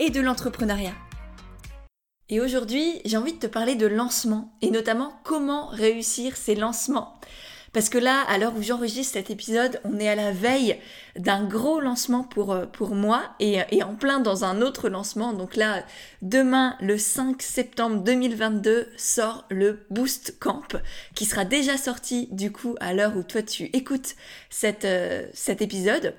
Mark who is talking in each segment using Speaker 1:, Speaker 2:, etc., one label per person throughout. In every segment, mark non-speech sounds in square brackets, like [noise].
Speaker 1: et de l'entrepreneuriat. Et aujourd'hui, j'ai envie de te parler de lancement et notamment comment réussir ces lancements. Parce que là, à l'heure où j'enregistre cet épisode, on est à la veille d'un gros lancement pour, euh, pour moi et, et, en plein dans un autre lancement. Donc là, demain, le 5 septembre 2022, sort le Boost Camp qui sera déjà sorti du coup à l'heure où toi tu écoutes cette, euh, cet épisode.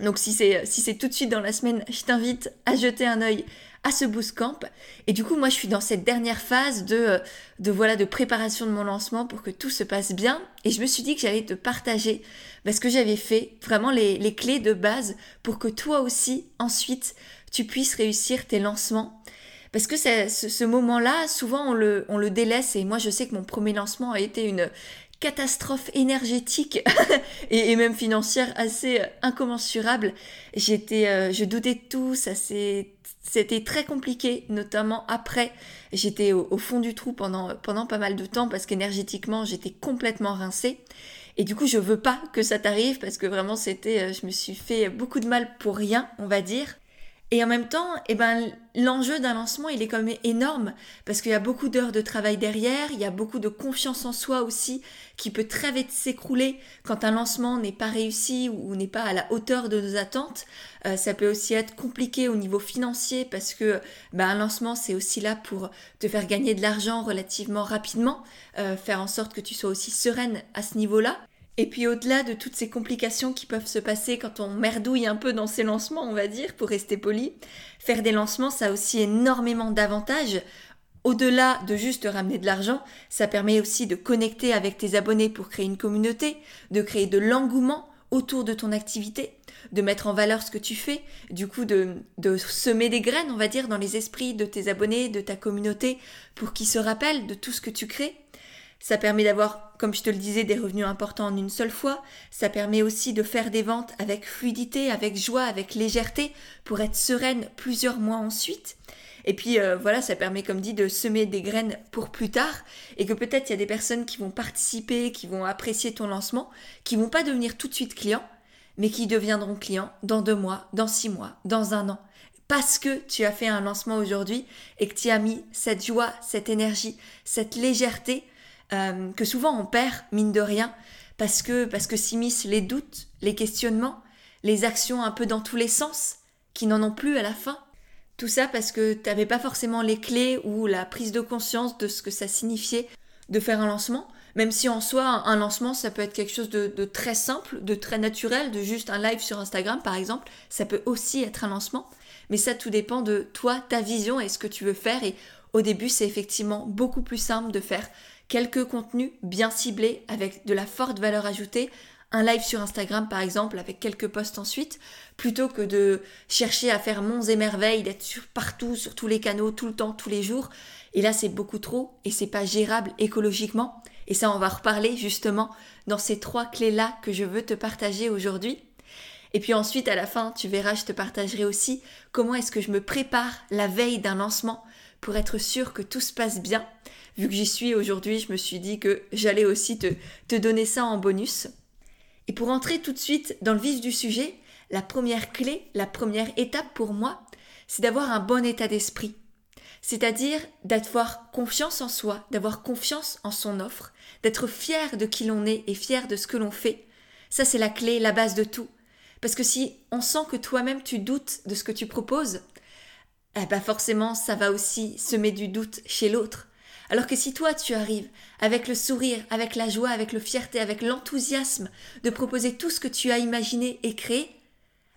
Speaker 1: Donc si c'est tout de suite dans la semaine, je t'invite à jeter un œil à ce boost camp. Et du coup, moi, je suis dans cette dernière phase de, de voilà de préparation de mon lancement pour que tout se passe bien. Et je me suis dit que j'allais te partager bah, ce que j'avais fait, vraiment les, les clés de base pour que toi aussi, ensuite, tu puisses réussir tes lancements. Parce que ce, ce moment-là, souvent on le délaisse et moi je sais que mon premier lancement a été une catastrophe énergétique [laughs] et, même financière assez euh, incommensurable. J'étais, euh, je doutais de tout, ça c'était très compliqué, notamment après. J'étais au, fond du trou pendant, pendant pas mal de temps parce qu'énergétiquement j'étais complètement rincée. Et du coup, je veux pas que ça t'arrive parce que vraiment c'était, euh, je me suis fait beaucoup de mal pour rien, on va dire. Et en même temps, eh ben, l'enjeu d'un lancement, il est quand même énorme parce qu'il y a beaucoup d'heures de travail derrière, il y a beaucoup de confiance en soi aussi qui peut très vite s'écrouler quand un lancement n'est pas réussi ou n'est pas à la hauteur de nos attentes. Euh, ça peut aussi être compliqué au niveau financier parce que ben, un lancement, c'est aussi là pour te faire gagner de l'argent relativement rapidement, euh, faire en sorte que tu sois aussi sereine à ce niveau-là. Et puis au-delà de toutes ces complications qui peuvent se passer quand on merdouille un peu dans ses lancements, on va dire, pour rester poli, faire des lancements, ça a aussi énormément d'avantages. Au-delà de juste ramener de l'argent, ça permet aussi de connecter avec tes abonnés pour créer une communauté, de créer de l'engouement autour de ton activité, de mettre en valeur ce que tu fais, du coup de, de semer des graines, on va dire, dans les esprits de tes abonnés, de ta communauté, pour qu'ils se rappellent de tout ce que tu crées. Ça permet d'avoir, comme je te le disais, des revenus importants en une seule fois. Ça permet aussi de faire des ventes avec fluidité, avec joie, avec légèreté, pour être sereine plusieurs mois ensuite. Et puis euh, voilà, ça permet, comme dit, de semer des graines pour plus tard, et que peut-être il y a des personnes qui vont participer, qui vont apprécier ton lancement, qui vont pas devenir tout de suite clients, mais qui deviendront clients dans deux mois, dans six mois, dans un an parce que tu as fait un lancement aujourd'hui et que tu as mis cette joie, cette énergie, cette légèreté euh, que souvent on perd, mine de rien, parce que, parce que s'immiscent les doutes, les questionnements, les actions un peu dans tous les sens, qui n'en ont plus à la fin. Tout ça parce que tu n'avais pas forcément les clés ou la prise de conscience de ce que ça signifiait de faire un lancement, même si en soi, un lancement, ça peut être quelque chose de, de, très simple, de très naturel, de juste un live sur Instagram par exemple, ça peut aussi être un lancement, mais ça tout dépend de toi, ta vision et ce que tu veux faire, et au début c'est effectivement beaucoup plus simple de faire quelques contenus bien ciblés avec de la forte valeur ajoutée, un live sur Instagram par exemple avec quelques posts ensuite, plutôt que de chercher à faire monts et merveilles, d'être partout, sur tous les canaux, tout le temps, tous les jours. Et là c'est beaucoup trop et c'est pas gérable écologiquement. Et ça on va reparler justement dans ces trois clés-là que je veux te partager aujourd'hui. Et puis ensuite, à la fin, tu verras, je te partagerai aussi comment est-ce que je me prépare la veille d'un lancement pour être sûr que tout se passe bien. Vu que j'y suis aujourd'hui, je me suis dit que j'allais aussi te, te donner ça en bonus. Et pour entrer tout de suite dans le vif du sujet, la première clé, la première étape pour moi, c'est d'avoir un bon état d'esprit. C'est-à-dire d'avoir confiance en soi, d'avoir confiance en son offre, d'être fier de qui l'on est et fier de ce que l'on fait. Ça, c'est la clé, la base de tout. Parce que si on sent que toi-même tu doutes de ce que tu proposes, eh ben forcément, ça va aussi semer du doute chez l'autre. Alors que si toi tu arrives avec le sourire, avec la joie, avec le fierté, avec l'enthousiasme de proposer tout ce que tu as imaginé et créé,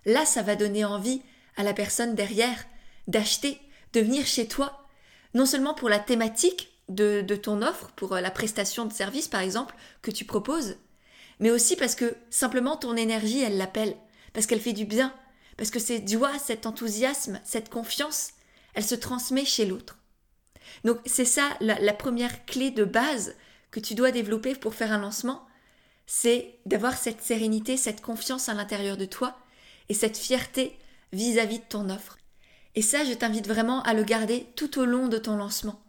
Speaker 1: là ça va donner envie à la personne derrière d'acheter, de venir chez toi, non seulement pour la thématique de, de ton offre, pour euh, la prestation de service par exemple que tu proposes, mais aussi parce que simplement ton énergie elle l'appelle, parce qu'elle fait du bien, Parce que cette joie, cet enthousiasme, cette confiance, elle se transmet chez l'autre. Donc c'est ça la, première clé de base que tu dois développer pour faire un lancement, c'est d'avoir cette sérénité, cette confiance à l'intérieur de toi et cette fierté vis-à-vis -vis de ton offre. Et ça, je t'invite vraiment à le garder tout au long de ton lancement.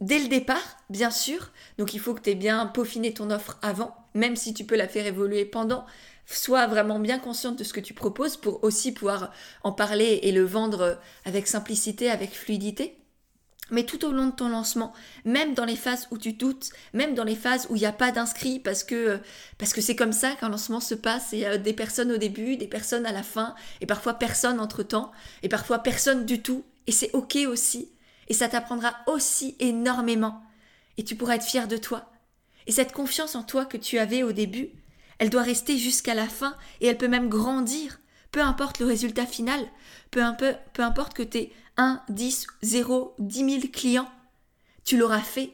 Speaker 1: Dès le départ, bien sûr, donc il faut que tu aies bien peaufiné ton offre avant, même si tu peux la faire évoluer pendant, sois vraiment bien consciente de ce que tu proposes pour aussi pouvoir en parler et le vendre avec simplicité, avec fluidité. Mais tout au long de ton lancement, même dans les phases où tu doutes, même dans les phases où il n'y a pas d'inscrits, parce que parce que c'est comme ça qu'un lancement se passe. Il y a des personnes au début, des personnes à la fin, et parfois personne entre temps, et parfois personne du tout. Et c'est ok aussi. Et ça t'apprendra aussi énormément. Et tu pourras être fier de toi. Et cette confiance en toi que tu avais au début, elle doit rester jusqu'à la fin et elle peut même grandir. Peu importe le résultat final, peu, importe que tu aies 1, 10, 0, 10 000 clients, tu l'auras fait.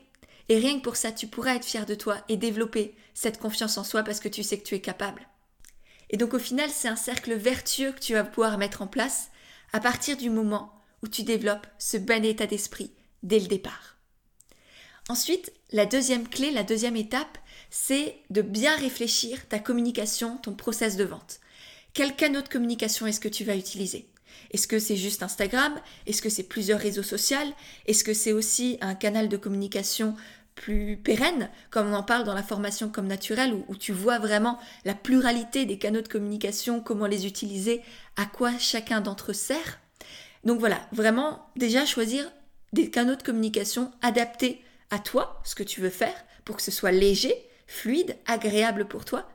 Speaker 1: Et rien que pour ça, tu pourras être fier de toi et développer cette confiance en soi parce que tu sais que tu es capable. Et donc au final, c'est un cercle vertueux que tu vas pouvoir mettre en place à partir du moment où tu développes ce bon état d'esprit dès le départ. Ensuite, la deuxième clé, la deuxième étape, c'est de bien réfléchir ta communication, ton process de vente. Quel canal de communication est-ce que tu vas utiliser? Est-ce que c'est juste Instagram? Est-ce que c'est plusieurs réseaux sociaux? Est-ce que c'est aussi un canal de communication plus pérenne, comme on en parle dans la formation comme naturelle, où, où, tu vois vraiment la pluralité des canaux de communication, comment les utiliser, à quoi chacun d'entre eux sert? Donc voilà, vraiment déjà choisir des canaux de communication adaptés à toi, ce que tu veux faire, pour que ce soit léger, fluide, agréable pour toi,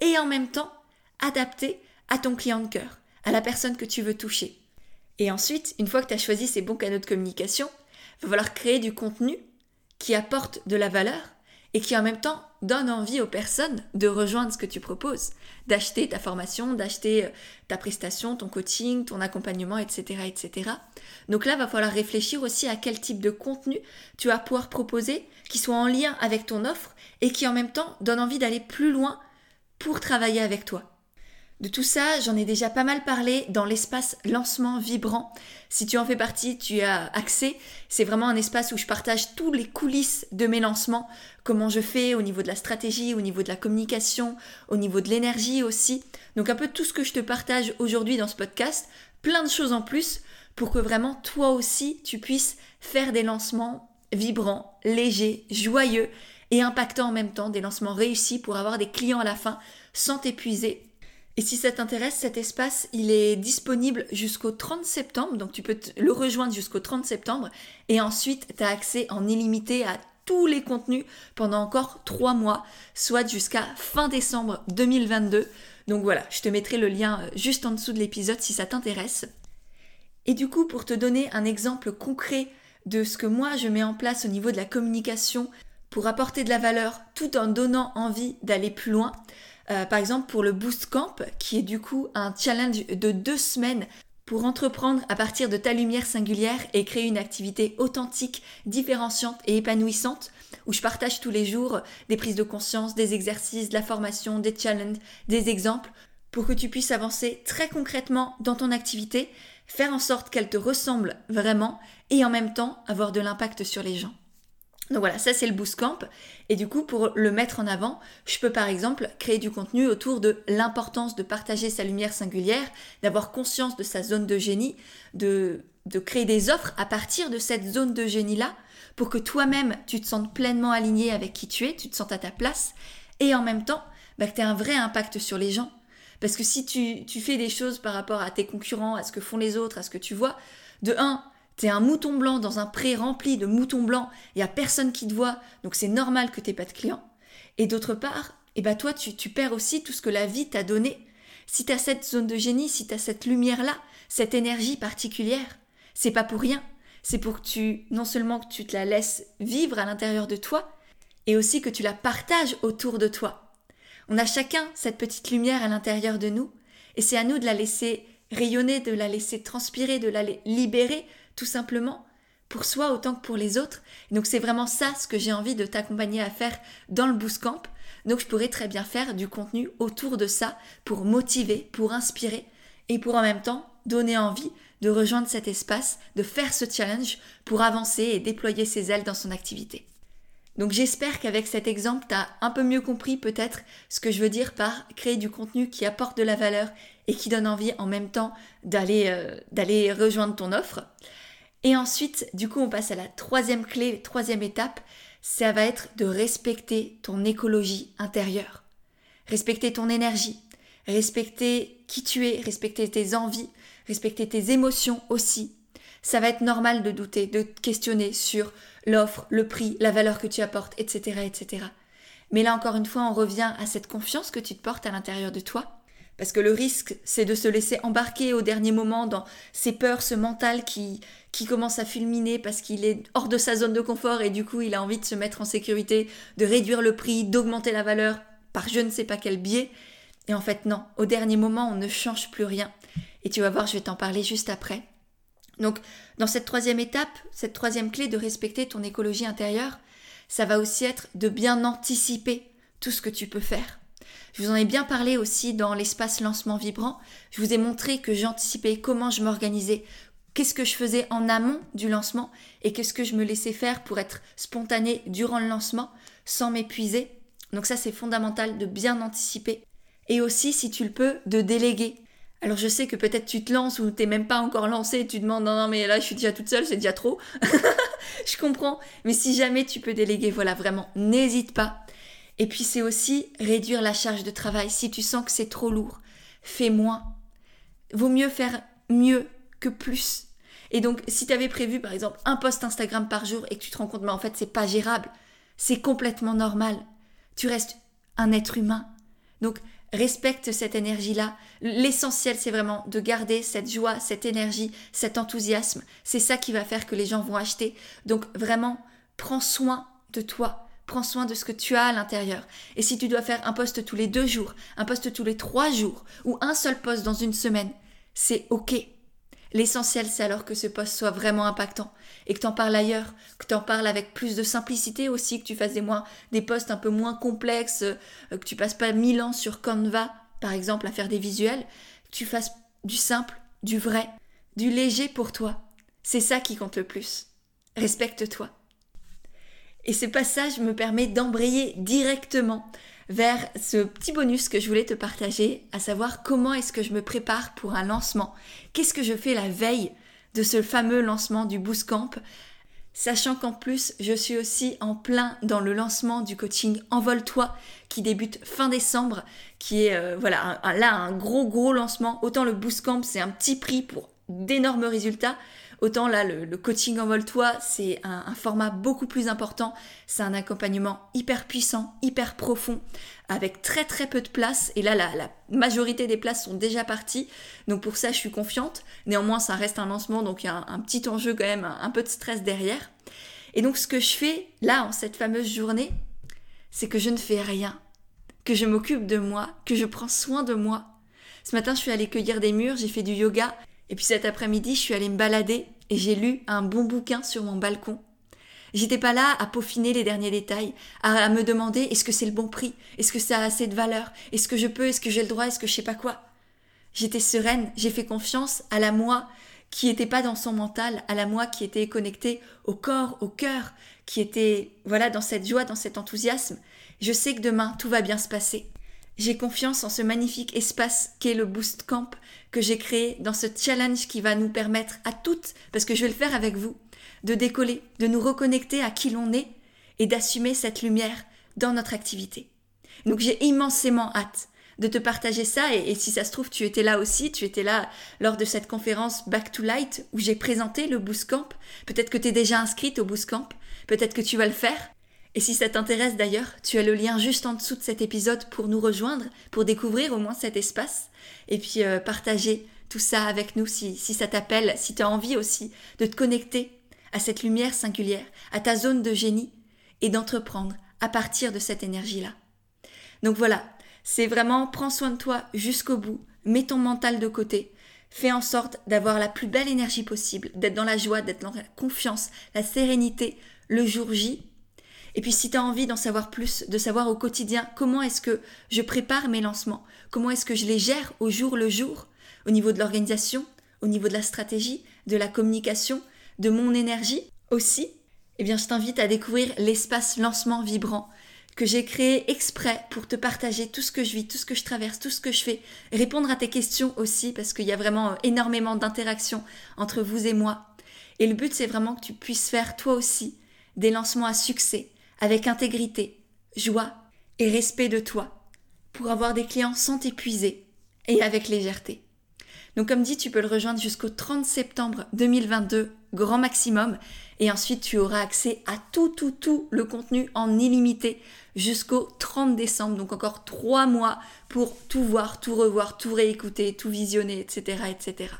Speaker 1: et en même temps adapté à ton client de cœur, à la personne que tu veux toucher. Et ensuite, une fois que tu as choisi ces bons canaux de communication, il va falloir créer du contenu qui apporte de la valeur et qui en même temps donne envie aux personnes de rejoindre ce que tu proposes, d'acheter ta formation, d'acheter euh, ta prestation, ton coaching, ton accompagnement, etc., etc. Donc là, va falloir réfléchir aussi à quel type de contenu tu vas pouvoir proposer qui soit en lien avec ton offre et qui en même temps donne envie d'aller plus loin pour travailler avec toi. De tout ça, j'en ai déjà pas mal parlé dans l'espace lancement vibrant. Si tu en fais partie, tu as accès. C'est vraiment un espace où je partage tous les coulisses de mes lancements, comment je fais au niveau de la stratégie, au niveau de la communication, au niveau de l'énergie aussi. Donc un peu tout ce que je te partage aujourd'hui dans ce podcast, plein de choses en plus pour que vraiment toi aussi tu puisses faire des lancements vibrants, légers, joyeux et impactants en même temps, des lancements réussis pour avoir des clients à la fin sans t'épuiser et si ça t'intéresse, cet espace, il est disponible jusqu'au 30 septembre, donc tu peux le rejoindre jusqu'au 30 septembre, et ensuite tu as accès en illimité à tous les contenus pendant encore 3 mois, soit jusqu'à fin décembre 2022. Donc voilà, je te mettrai le lien euh, juste en dessous de l'épisode si ça t'intéresse. Et du coup, pour te donner un exemple concret de ce que moi je mets en place au niveau de la communication pour apporter de la valeur tout en donnant envie d'aller plus loin, euh, par exemple pour le Boost Camp, qui est du coup un challenge de deux semaines pour entreprendre à partir de ta lumière singulière et créer une activité authentique, différenciante et épanouissante, où je partage tous les jours des prises de conscience, des exercices, de la formation, des challenges, des exemples, pour que tu puisses avancer très concrètement dans ton activité, faire en sorte qu'elle te ressemble vraiment et en même temps avoir de l'impact sur les gens. Donc voilà, ça c'est le Boost Camp. Et du coup, pour le mettre en avant, je peux par exemple créer du contenu autour de l'importance de partager sa lumière singulière, d'avoir conscience de sa zone de génie, de, créer des offres à partir de cette zone de génie-là, pour que toi-même tu te sentes pleinement aligné avec qui tu es, tu te sens à ta place, et en même temps, bah, que tu aies un vrai impact sur les gens. Parce que si tu, tu fais des choses par rapport à tes concurrents, à ce que font les autres, à ce que tu vois, de un, T'es un mouton blanc dans un pré rempli de moutons blancs, il n'y a personne qui te voit, donc c'est normal que t'aies pas de clients. Et d'autre part, eh ben toi, tu, perds aussi tout ce que la vie t'a donné. Si tu as cette zone de génie, si tu as cette lumière-là, cette énergie particulière, c'est pas pour rien. C'est pour que tu, non seulement que tu te la laisses vivre à l'intérieur de toi, et aussi que tu la partages autour de toi. On a chacun cette petite lumière à l'intérieur de nous, et c'est à nous de la laisser rayonner, de la laisser transpirer, de la libérer tout simplement, pour soi autant que pour les autres. donc c'est vraiment ça ce que j'ai envie de t'accompagner à faire dans le Boost Camp. Donc je pourrais très bien faire du contenu autour de ça pour motiver, pour inspirer et pour en même temps donner envie de rejoindre cet espace, de faire ce challenge pour avancer et déployer ses ailes dans son activité. Donc j'espère qu'avec cet exemple, tu as un peu mieux compris peut-être ce que je veux dire par créer du contenu qui apporte de la valeur et qui donne envie en même temps d'aller euh, d'aller rejoindre ton offre. Et ensuite, du coup, on passe à la troisième clé, troisième étape, ça va être de respecter ton écologie intérieure. Respecter ton énergie, respecter qui tu es, respecter tes envies, respecter tes émotions aussi. Ça va être normal de douter, de te questionner sur l'offre, le prix, la valeur que tu apportes, etc., etc. Mais là encore une fois, on revient à cette confiance que tu te portes à l'intérieur de toi. Parce que le risque, c'est de se laisser embarquer au dernier moment dans ces peurs, ce mental qui, qui commence à fulminer parce qu'il est hors de sa zone de confort et du coup il a envie de se mettre en sécurité, de réduire le prix, d'augmenter la valeur par je ne sais pas quel biais. Et en fait non, au dernier moment on ne change plus rien. Et tu vas voir, je vais t'en parler juste après. Donc, dans cette troisième étape, cette troisième clé de respecter ton écologie intérieure, ça va aussi être de bien anticiper tout ce que tu peux faire. Je vous en ai bien parlé aussi dans l'espace lancement vibrant. Je vous ai montré que j'anticipais comment je m'organisais, qu'est-ce que je faisais en amont du lancement et qu'est-ce que je me laissais faire pour être spontané durant le lancement sans m'épuiser. Donc ça c'est fondamental de bien anticiper. Et aussi, si tu le peux, de déléguer. Alors je sais que peut-être tu te lances ou t'es même pas encore lancé et tu demandes non non mais là je suis déjà toute seule, c'est déjà trop. [laughs] je comprends, mais si jamais tu peux déléguer, voilà vraiment, n'hésite pas. Et puis c'est aussi réduire la charge de travail. Si tu sens que c'est trop lourd, fais moins. Vaut mieux faire mieux que plus. Et donc si tu avais prévu par exemple un post Instagram par jour et que tu te rends compte mais en fait c'est pas gérable, c'est complètement normal. Tu restes un être humain. Donc respecte cette énergie-là. L'essentiel, c'est vraiment de garder cette joie, cette énergie, cet enthousiasme. C'est ça qui va faire que les gens vont acheter. Donc vraiment, prends soin de toi. Prends soin de ce que tu as à l'intérieur. Et si tu dois faire un poste tous les deux jours, un poste tous les trois jours, ou un seul poste dans une semaine, c'est OK. L'essentiel, c'est alors que ce poste soit vraiment impactant et que tu en parles ailleurs, que tu en parles avec plus de simplicité aussi, que tu fasses des, moins, des posts un peu moins complexes, euh, que tu passes pas mille ans sur Canva, par exemple, à faire des visuels, que tu fasses du simple, du vrai, du léger pour toi. C'est ça qui compte le plus. Respecte-toi. Et ce passage me permet d'embrayer directement vers ce petit bonus que je voulais te partager, à savoir comment est-ce que je me prépare pour un lancement. Qu'est-ce que je fais la veille de ce fameux lancement du Bootcamp Sachant qu'en plus, je suis aussi en plein dans le lancement du coaching Envole-toi qui débute fin décembre, qui est euh, voilà là un gros gros lancement. Autant le Bootcamp, c'est un petit prix pour d'énormes résultats. Autant là, le, coaching envole-toi, c'est un, format beaucoup plus important. C'est un accompagnement hyper puissant, hyper profond, avec très très peu de place. Et là, la, majorité des places sont déjà parties. Donc pour ça, je suis confiante. Néanmoins, ça reste un lancement, donc il y a un, petit enjeu quand même, un, peu de stress derrière. Et donc ce que je fais là, en cette fameuse journée, c'est que je ne fais rien, que je m'occupe de moi, que je prends soin de moi. Ce matin, je suis allée cueillir des murs, j'ai fait du yoga et puis cet après-midi, je suis allée me balader et j'ai lu un bon bouquin sur mon balcon. J'étais pas là à peaufiner les derniers détails, à, me demander est-ce que c'est le bon prix, est-ce que ça a assez de valeur, est-ce que je peux, est-ce que j'ai le droit, est-ce que je sais pas quoi? J'étais sereine, j'ai fait confiance à la moi qui était pas dans son mental, à la moi qui était connectée au corps, au cœur, qui était voilà dans cette joie, dans cet enthousiasme. Je sais que demain tout va bien se passer. J'ai confiance en ce magnifique espace qu'est le Boost Camp que j'ai créé dans ce challenge qui va nous permettre à toutes, parce que je vais le faire avec vous, de décoller, de nous reconnecter à qui l'on est et d'assumer cette lumière dans notre activité. Donc j'ai immensément hâte de te partager ça et, si ça se trouve tu étais là aussi, tu étais là lors de cette conférence Back to Light où j'ai présenté le Boost Camp. Peut-être que tu es déjà inscrite au Boost Camp, peut-être que tu vas le faire. Et si ça t'intéresse d'ailleurs, tu as le lien juste en dessous de cet épisode pour nous rejoindre, pour découvrir au moins cet espace, et puis euh, partager tout ça avec nous si, si ça t'appelle, si tu envie aussi de te connecter à cette lumière singulière, à ta zone de génie, et d'entreprendre à partir de cette énergie-là. Donc voilà, c'est vraiment prends soin de toi jusqu'au bout, mets ton mental de côté, fais en sorte d'avoir la plus belle énergie possible, d'être dans la joie, d'être dans la confiance, la sérénité le jour J et puis si tu as envie d'en savoir plus, de savoir au quotidien comment est-ce que je prépare mes lancements, comment est-ce que je les gère au jour le jour, au niveau de l'organisation, au niveau de la stratégie, de la communication, de mon énergie aussi, eh bien je t'invite à découvrir l'espace lancement vibrant que j'ai créé exprès pour te partager tout ce que je vis, tout ce que je traverse, tout ce que je fais, répondre à tes questions aussi parce qu'il y a vraiment euh, énormément d'interactions entre vous et moi. Et le but c'est vraiment que tu puisses faire toi aussi des lancements à succès avec intégrité, joie et respect de toi pour avoir des clients sans t'épuiser et avec légèreté. Donc comme dit, tu peux le rejoindre jusqu'au 30 septembre 2022, grand maximum, et ensuite tu auras accès à tout, tout, tout le contenu en illimité jusqu'au 30 décembre, donc encore trois mois pour tout voir, tout revoir, tout réécouter, tout visionner, etc., etc.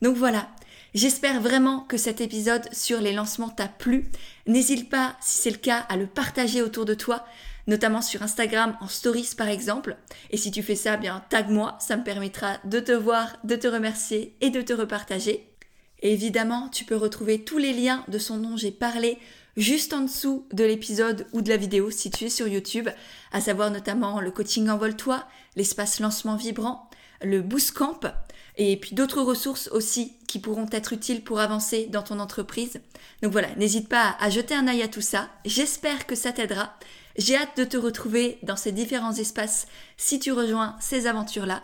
Speaker 1: Donc voilà, J'espère vraiment que cet épisode sur les lancements t'a plu. N'hésite pas, si c'est le cas, à le partager autour de toi, notamment sur Instagram en stories par exemple. Et si tu fais ça, bien tag-moi, ça me permettra de te voir, de te remercier et de te repartager. Évidemment, tu peux retrouver tous les liens de ce dont j'ai parlé juste en dessous de l'épisode ou de la vidéo si tu es sur YouTube, à savoir notamment le coaching Envole-toi, l'espace lancement vibrant, le Boost Camp et puis d'autres ressources aussi qui pourront être utiles pour avancer dans ton entreprise. Donc voilà, n'hésite pas à jeter un œil à tout ça. J'espère que ça t'aidera. J'ai hâte de te retrouver dans ces différents espaces si tu rejoins ces aventures-là.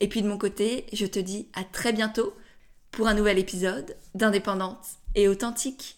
Speaker 1: Et puis de mon côté, je te dis à très bientôt pour un nouvel épisode d'Indépendante et authentique.